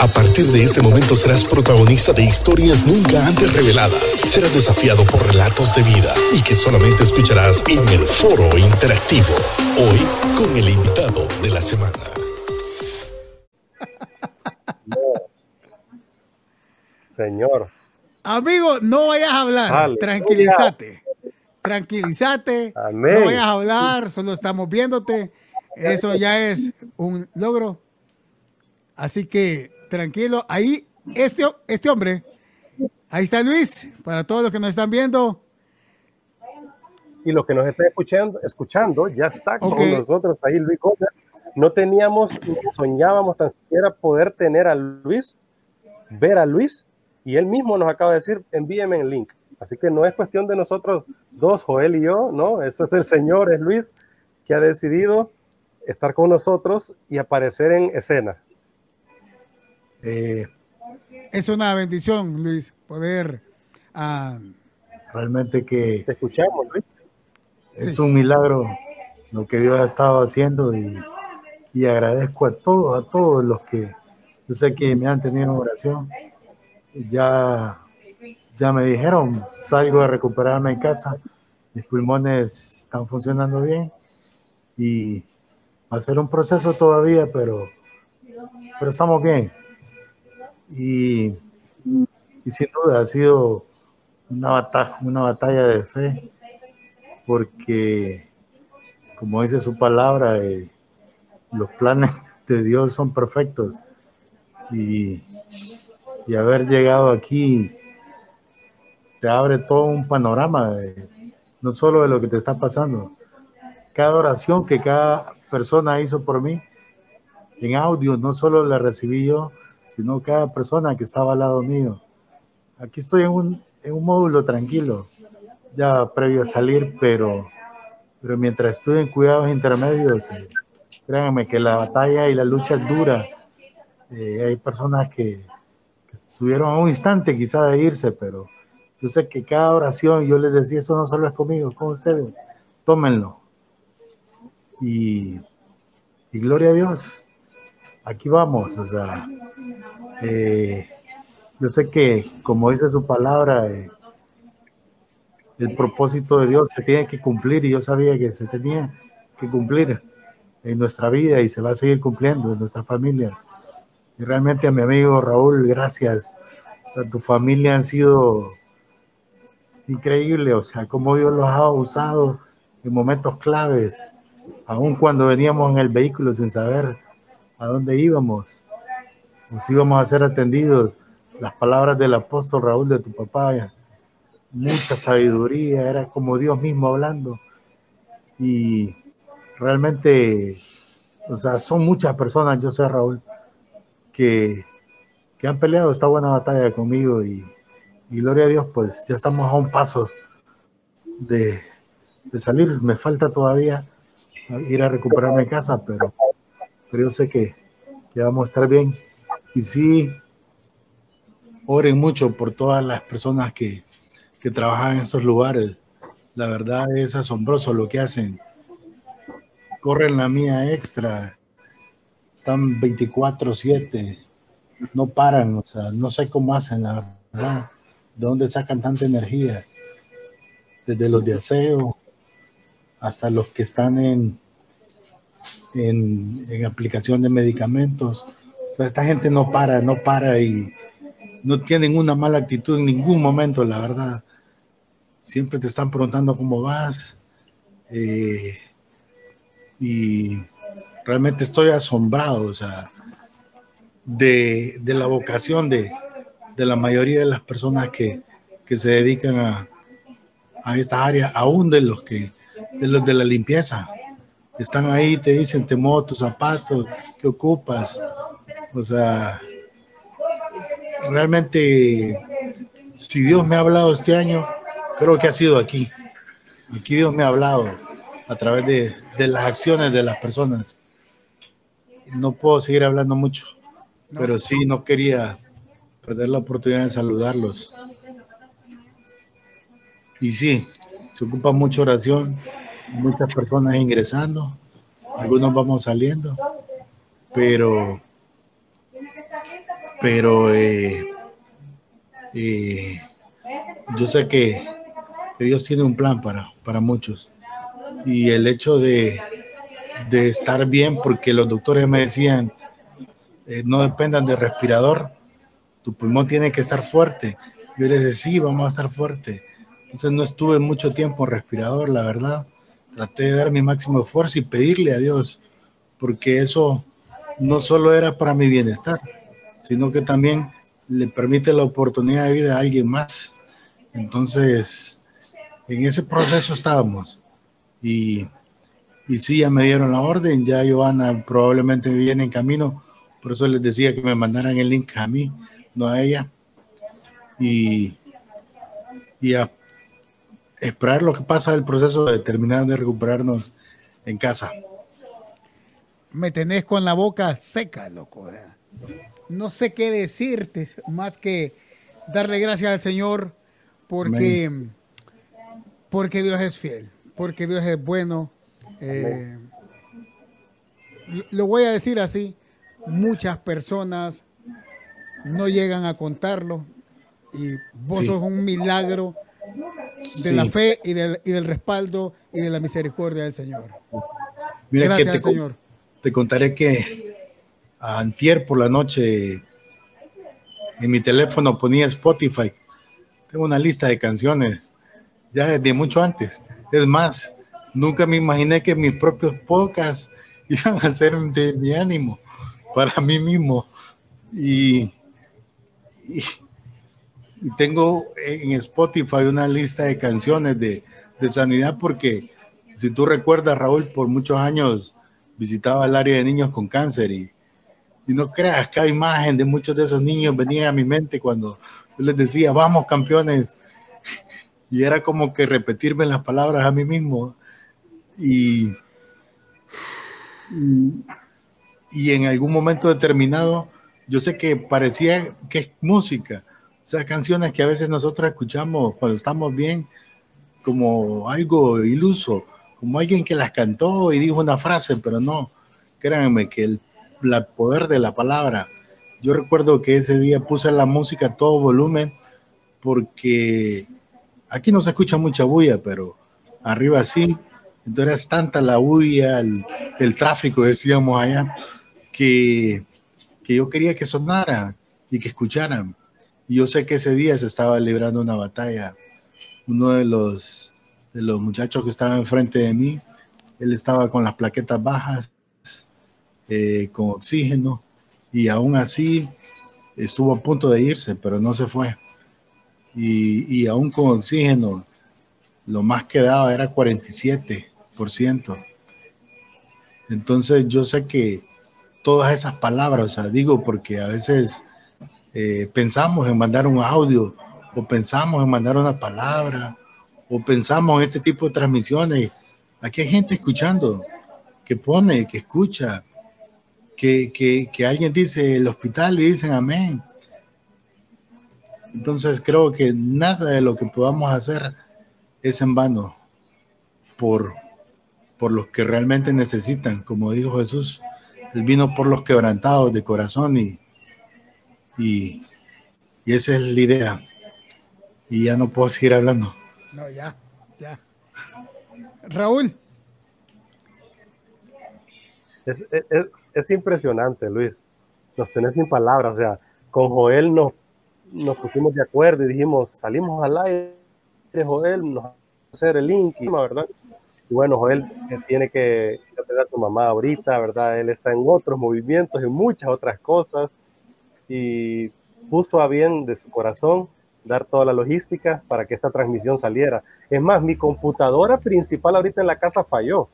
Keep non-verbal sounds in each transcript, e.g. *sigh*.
A partir de este momento serás protagonista de historias nunca antes reveladas. Serás desafiado por relatos de vida y que solamente escucharás en el foro interactivo. Hoy con el invitado de la semana. Señor. Amigo, no vayas a hablar. Tranquilízate. Tranquilízate. No vayas a hablar, solo estamos viéndote. Eso ya es un logro. Así que tranquilo. Ahí, este, este hombre, ahí está Luis, para todos los que nos están viendo. Y los que nos están escuchando, escuchando ya está con nosotros ahí Luis No teníamos ni soñábamos tan siquiera poder tener a Luis, ver a Luis, y él mismo nos acaba de decir, envíeme el link. Así que no es cuestión de nosotros dos, Joel y yo, ¿no? Eso es el Señor, es Luis, que ha decidido estar con nosotros y aparecer en escena. Eh, es una bendición, Luis, poder... Ah, realmente que... escuchamos, Luis. Es un milagro lo que Dios ha estado haciendo y, y, agradezco a todos, a todos los que yo sé que me han tenido en oración. Ya, ya me dijeron, salgo a recuperarme en casa, mis pulmones están funcionando bien y va a ser un proceso todavía, pero, pero estamos bien. Y, sin duda ha sido una batalla, una batalla de fe, porque, como dice su palabra, eh, los planes *laughs* de Dios son perfectos. Y, y, haber llegado aquí te abre todo un panorama, no solo de lo que te está pasando. Cada oración que cada persona hizo por mí, en audio, no solo la recibí yo, sino cada persona que estaba al lado mío. Aquí estoy en un, en un módulo tranquilo, ya previo a salir, pero, pero mientras estoy en cuidados intermedios, eh, créanme que la batalla y la lucha es dura. Eh, hay personas que, que, estuvieron a un instante quizá de irse, pero yo sé que cada oración yo les decía, esto no solo es conmigo, es con ustedes, tómenlo. Y, y gloria a Dios, aquí vamos, o sea, eh, yo sé que, como dice su palabra, eh, el propósito de Dios se tiene que cumplir y yo sabía que se tenía que cumplir en nuestra vida y se va a seguir cumpliendo en nuestra familia. Y realmente a mi amigo Raúl, gracias. a tu familia han sido increíbles, o sea, cómo Dios los ha usado en momentos claves, aun cuando veníamos en el vehículo sin saber a dónde íbamos nos íbamos a ser atendidos. Las palabras del apóstol Raúl de tu papá, mucha sabiduría, era como Dios mismo hablando. Y realmente, o sea, son muchas personas, yo sé, Raúl, que, que han peleado esta buena batalla conmigo y, gloria a Dios, pues ya estamos a un paso de, de salir. Me falta todavía ir a recuperarme en casa, pero, pero yo sé que, que vamos a estar bien. Y sí, oren mucho por todas las personas que, que trabajan en estos lugares. La verdad es asombroso lo que hacen. Corren la mía extra. Están 24/7. No paran. O sea, no sé cómo hacen, la verdad. ¿De dónde sacan tanta energía? Desde los de aseo hasta los que están en, en, en aplicación de medicamentos o sea, esta gente no para, no para y no tienen una mala actitud en ningún momento, la verdad. Siempre te están preguntando cómo vas. Eh, y realmente estoy asombrado, o sea, de, la vocación de, la mayoría de las personas que, se dedican a, a esta área, aún de los que, de los de la limpieza. Están ahí, te dicen, te muevo tus zapatos, ¿qué ocupas? O sea, realmente, si Dios me ha hablado este año, creo que ha sido aquí. Aquí Dios me ha hablado a través de, las acciones de las personas. No puedo seguir hablando mucho, pero sí no quería perder la oportunidad de saludarlos. Y sí, se ocupa mucha oración, muchas personas ingresando, algunos vamos saliendo, pero pero eh, eh, yo sé que, Dios tiene un plan para, para muchos. Y el hecho de, de estar bien, porque los doctores me decían, eh, no dependan del respirador, tu pulmón tiene que estar fuerte. Yo les decía, sí, vamos a estar fuerte. Entonces no estuve mucho tiempo en respirador, la verdad. Traté de dar mi máximo esfuerzo y pedirle a Dios, porque eso no solo era para mi bienestar, sino que también le permite la oportunidad de vida a alguien más. Entonces, en ese proceso estábamos. Y, y sí, ya me dieron la orden, ya Joana probablemente viene en camino, por eso les decía que me mandaran el link a mí, no a ella. Y, y a esperar lo que pasa del proceso de terminar de recuperarnos en casa. Me tenés con la boca seca, loco. No sé qué decirte más que darle gracias al Señor porque, porque Dios es fiel, porque Dios es bueno. Eh, lo voy a decir así, muchas personas no llegan a contarlo y vos sos un milagro de la fe y del, y del, respaldo y de la misericordia del Señor. Gracias al Señor. Te contaré que antier por la noche en mi teléfono ponía Spotify. Tengo una lista de canciones ya desde mucho antes. Es más, nunca me imaginé que mis propios podcasts *laughs* iban a ser de mi ánimo para mí mismo. Y, tengo en Spotify una lista de canciones de, de, sanidad porque si tú recuerdas, Raúl, por muchos años visitaba el área de niños con cáncer y, y no creas, cada imagen de muchos de esos niños venía a mi mente cuando yo les decía, vamos campeones. *laughs* Y era como que repetirme las palabras a mí mismo. Y, y en algún momento determinado, yo sé que parecía que es música, sea, canciones que a veces nosotros escuchamos cuando estamos bien, como algo iluso, como alguien que las cantó y dijo una frase, pero no, créanme que el, poder de la palabra, yo recuerdo que ese día puse la música a todo volumen porque aquí no se escucha mucha bulla, pero arriba sí, entonces es tanta la bulla, el, el tráfico, decíamos allá, que, yo quería que sonara y que escucharan. Yo sé que ese día se estaba librando una batalla. Uno de los, de los muchachos que estaba enfrente de mí, él estaba con las plaquetas bajas, eh, con oxígeno, y aún así estuvo a punto de irse, pero no se fue. Y, y aún con oxígeno, lo más que daba era 47%. Entonces yo sé que todas esas palabras, o digo porque a veces eh, pensamos en mandar un audio o pensamos en mandar una palabra o pensamos en este tipo de transmisiones. Aquí hay gente escuchando, que pone, que escucha, que, que, que alguien dice el hospital y dicen amén. Entonces creo que nada de lo que podamos hacer es en vano por, por los que realmente necesitan, como dijo Jesús, él vino por los quebrantados de corazón y, y, esa es la idea. Y ya no puedo seguir hablando. No, ya, ya. Raúl. Es, impresionante, Luis. Nos tenés sin palabras. O sea, con Joel nos, nos pusimos de acuerdo y dijimos, salimos al aire, Joel, nos va a hacer el link, ¿verdad? Y bueno, Joel tiene que atender a tu mamá ahorita, ¿verdad? Él está en otros movimientos, en muchas otras cosas. Y puso a bien de su corazón dar toda la logística para que esta transmisión saliera. Es más, mi computadora principal ahorita en la casa falló.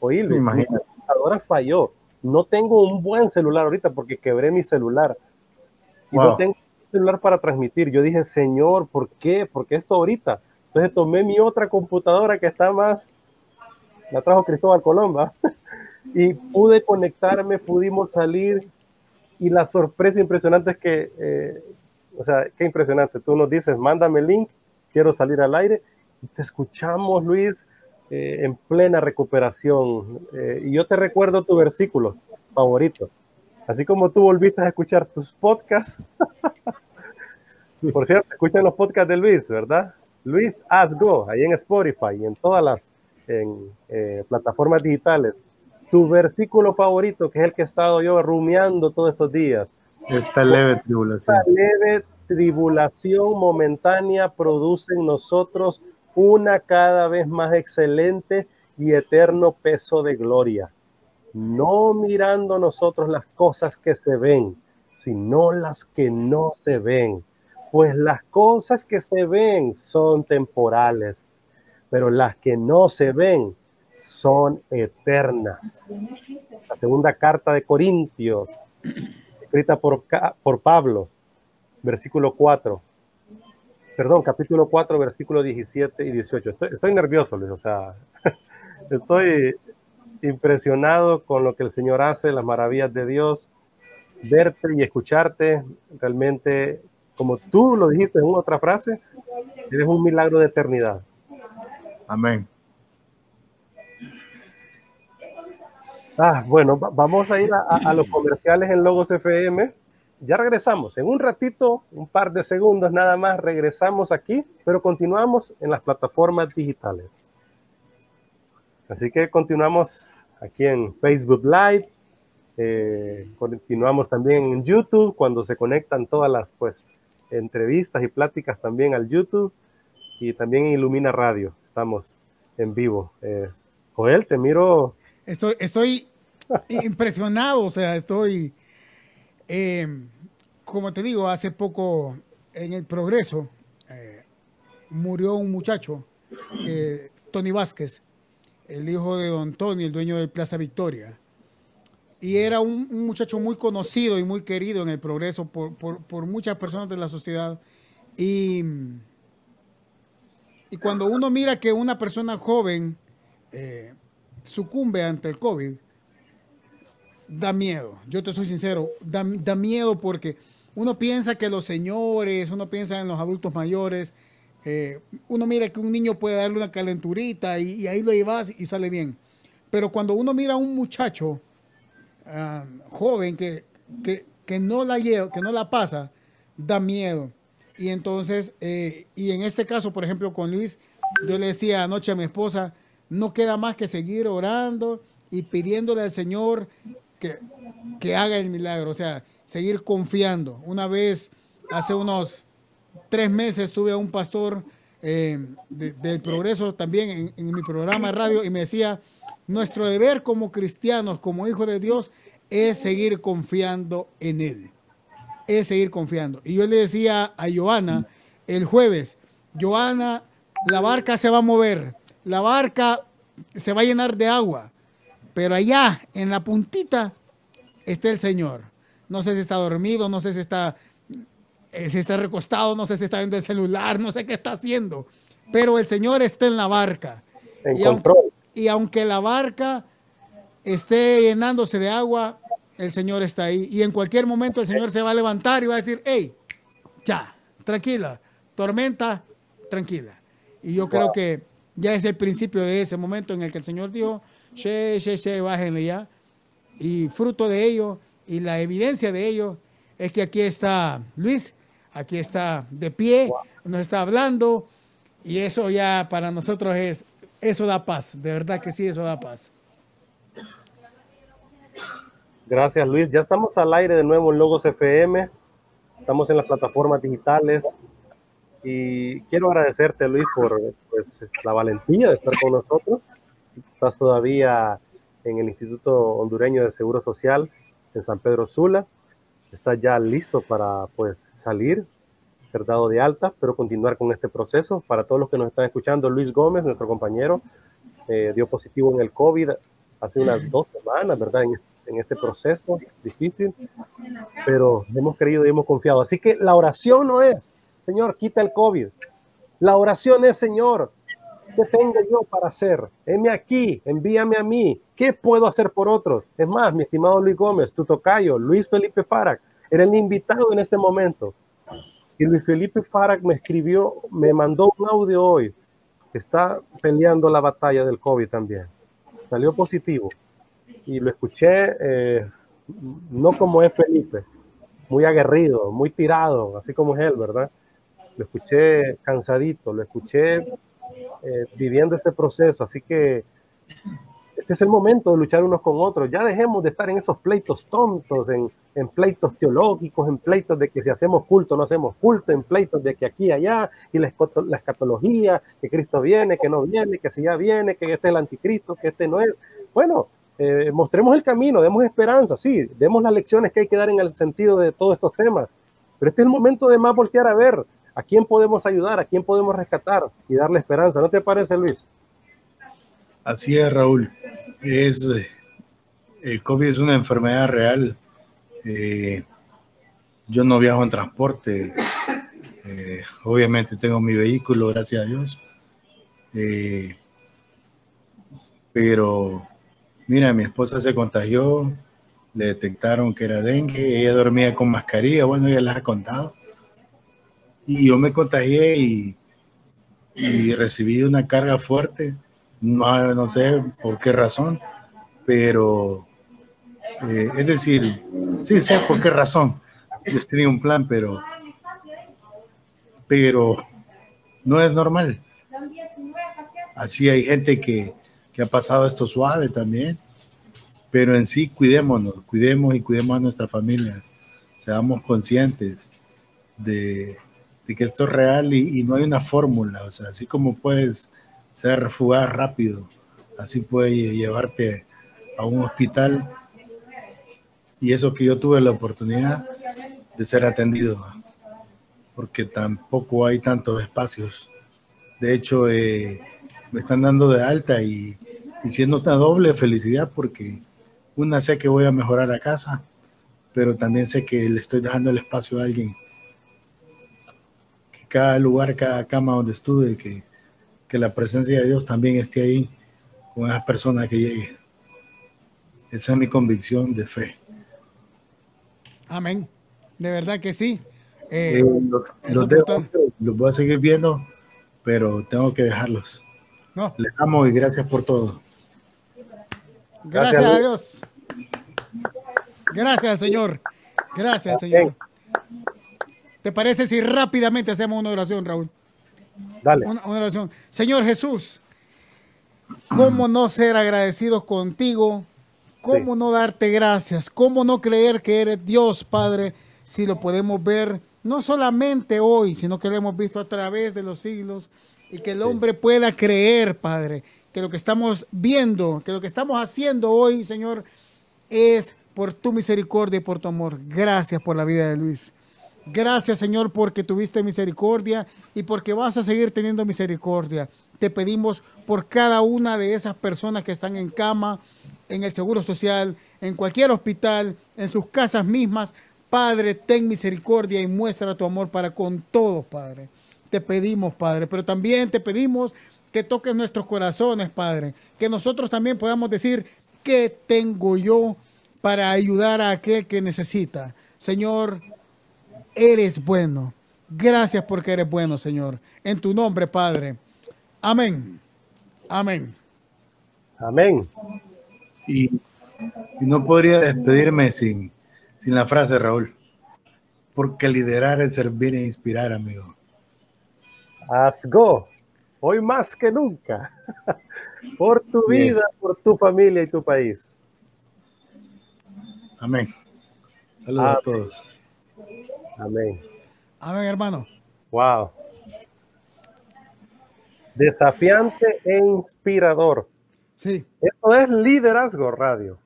Oí, mi computadora falló. No tengo un buen celular ahorita porque quebré mi celular. Y no tengo un celular para transmitir. Yo dije, Señor, ¿por qué? ¿Por qué esto ahorita? Entonces tomé mi otra computadora que está más, la trajo Cristóbal Colomba, *laughs* y pude conectarme, pudimos salir, y la sorpresa impresionante es que, eh, o sea, qué impresionante, tú nos dices, mándame el link, quiero salir al aire, y te escuchamos, Luis, eh, en plena recuperación. Eh, y yo te recuerdo tu versículo favorito, Así como tú volviste a escuchar tus podcasts. *laughs* Por cierto, escuchan los podcasts de Luis, ¿verdad? Luis As Go, ahí en Spotify y en todas las en, eh, plataformas digitales. Tu versículo favorito, que es el que he estado yo rumiando todos estos días. Esta leve tribulación. Esta leve tribulación momentánea produce en nosotros una cada vez más excelente y eterno peso de gloria. No mirando nosotros las cosas que se ven, sino las que no se ven pues las cosas que se ven son temporales, pero las que no se ven son eternas. La segunda carta de Corintios, escrita por, por Pablo, versículo 4. Perdón, capítulo 4, versículo 17 y 18. Estoy, nervioso, Luis, o sea, *laughs* estoy impresionado con lo que el Señor hace, las maravillas de Dios. Verte y escucharte realmente como tú lo dijiste en otra frase, eres un milagro de eternidad. Amén. Ah, bueno, vamos a ir a, los *laughs* comerciales en Logos FM. Ya regresamos. En un ratito, un par de segundos nada más, regresamos aquí, pero continuamos en las plataformas digitales. Así que continuamos aquí en Facebook Live. Eh, continuamos también en YouTube cuando se conectan todas las pues entrevistas y pláticas también al YouTube y también en Ilumina Radio. Estamos en vivo. Eh, Joel, te miro. Estoy, estoy impresionado, o sea, estoy, em, como te digo, hace poco en el Progreso eh, murió un muchacho, Tony Vázquez, el hijo de Don Tony, el dueño de Plaza Victoria y era un, muchacho muy conocido y muy querido en el progreso por, muchas personas de la sociedad. Y, y, cuando uno mira que una persona joven eh, sucumbe ante el COVID, da miedo. Yo te soy sincero, da, miedo porque uno piensa que los señores, uno piensa en los adultos mayores, eh, uno mira que un niño puede darle una calenturita y, ahí lo llevas y sale bien. Pero cuando uno mira a un muchacho, joven que, que, no la lleva, que no la pasa, da miedo. Y entonces, eh, y en este caso, por ejemplo, con Luis, yo le decía anoche a mi esposa, no queda más que seguir orando y pidiéndole al Señor que, que haga el milagro, o sea, seguir confiando. Una vez, hace unos tres meses, tuve a un pastor eh, del progreso también en, en mi programa de radio y me decía, nuestro deber como cristianos, como hijos de Dios, es seguir confiando en Él. Es seguir confiando. Y yo le decía a Joana el jueves, Joana, la barca se va a mover, la barca se va a llenar de agua, pero allá en la puntita está el Señor. No sé si está dormido, no sé si está, eh, si está recostado, no sé si está viendo el celular, no sé qué está haciendo, pero el Señor está en la barca. En y aunque la barca esté llenándose de agua, el Señor está ahí. Y en cualquier momento el Señor se va a levantar y va a decir, hey, ya, tranquila, tormenta, tranquila. Y yo creo que ya es el principio de ese momento en el que el Señor dijo, che, che, che, bájenle ya. Y fruto de ello y la evidencia de ello es que aquí está Luis, aquí está de pie, nos está hablando y eso ya para nosotros es eso da paz, de verdad que sí, eso da paz. Gracias Luis, ya estamos al aire de nuevo en Logos FM, estamos en las plataformas digitales y quiero agradecerte Luis por pues, la valentía de estar con nosotros. Estás todavía en el Instituto Hondureño de Seguro Social en San Pedro Sula, estás ya listo para pues salir ser dado de alta, pero continuar con este proceso. Para todos los que nos están escuchando, Luis Gómez, nuestro compañero, eh, dio positivo en el COVID hace unas dos semanas, ¿verdad? En, en, este proceso difícil, pero hemos creído y hemos confiado. Así que la oración no es, Señor, quita el COVID. La oración es, Señor, ¿qué tengo yo para hacer? Heme aquí, envíame a mí. ¿Qué puedo hacer por otros? Es más, mi estimado Luis Gómez, tu tocayo, Luis Felipe Farag, era el invitado en este momento. Y Luis Felipe Farag me escribió, me mandó un audio hoy, está peleando la batalla del COVID también. Salió positivo. Y lo escuché, eh, no como es Felipe, muy aguerrido, muy tirado, así como es él, ¿verdad? Lo escuché cansadito, lo escuché eh, viviendo este proceso, así que este es el momento de luchar unos con otros. Ya dejemos de estar en esos pleitos tontos, en, en pleitos teológicos, en pleitos de que si hacemos culto no hacemos culto, en pleitos de que aquí y allá, y la, escatología, que Cristo viene, que no viene, que si ya viene, que este es el anticristo, que este no es. Bueno, eh, mostremos el camino, demos esperanza, sí, demos las lecciones que hay que dar en el sentido de todos estos temas, pero este es el momento de más voltear a ver a quién podemos ayudar, a quién podemos rescatar y darle esperanza. ¿No te parece, Luis? Así es, Raúl. Es, eh, el COVID es una enfermedad real. Eh, yo no viajo en transporte. obviamente tengo mi vehículo, gracias a Dios. pero Mira, mi esposa se contagió, le detectaron que era dengue, ella dormía con mascarilla, bueno, ya les ha contado. Y yo me contagié y, y recibí una carga fuerte, no, no sé por qué razón, pero eh, es decir, sí sé por qué razón. Yo tenía un plan, pero, pero no es normal. Así hay gente que, que ha pasado esto suave también, pero en sí cuidémonos, cuidemos y cuidemos a nuestras familias, seamos conscientes de, que esto es real y, no hay una fórmula, o sea, así como puedes ser fugaz rápido, así puede llevarte a un hospital y eso que yo tuve la oportunidad de ser atendido, porque tampoco hay tantos espacios. De hecho, eh, me están dando de alta y y siendo una doble felicidad porque una sé que voy a mejorar a casa, pero también sé que le estoy dejando el espacio a alguien. Cada lugar, cada cama donde estuve, que, que la presencia de Dios también esté ahí con esa persona que llegue. Esa es mi convicción de fe. Amén. De verdad que sí. Eh, eh, los, los voy a seguir viendo, pero tengo que dejarlos. No. Les amo y gracias por todo. Gracias, a Dios. Gracias, Señor. Gracias, Señor. ¿Te parece si rápidamente hacemos una oración, Raúl? Dale. Una, oración. Señor Jesús, ¿cómo no ser agradecidos contigo? ¿Cómo no darte gracias? ¿Cómo no creer que eres Dios, Padre, si lo podemos ver no solamente hoy, sino que lo hemos visto a través de los siglos y que el hombre pueda creer, Padre, que lo que estamos viendo, que lo que estamos haciendo hoy, Señor, es por tu misericordia y por tu amor. Gracias por la vida de Luis. Gracias, Señor, porque tuviste misericordia y porque vas a seguir teniendo misericordia. Te pedimos por cada una de esas personas que están en cama, en el Seguro Social, en cualquier hospital, en sus casas mismas. Padre, ten misericordia y muestra tu amor para con todos, Padre. Te pedimos, Padre, pero también te pedimos que toques nuestros corazones, Padre. Que nosotros también podamos decir, ¿qué tengo yo para ayudar a aquel que necesita? Señor, eres bueno. Gracias porque eres bueno, Señor. En tu nombre, Padre. Amén. Amén. Amén. Y, no podría despedirme sin, sin la frase, Raúl. Porque liderar es servir e inspirar, amigo. Let's go hoy más que nunca, *laughs* por tu vida, por tu familia y tu país. Amén. Saludos a todos. Amén. Amén, hermano. Wow. Desafiante e inspirador. Sí. Esto es liderazgo radio.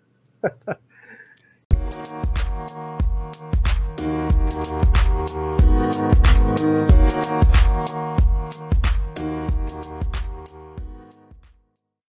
*laughs*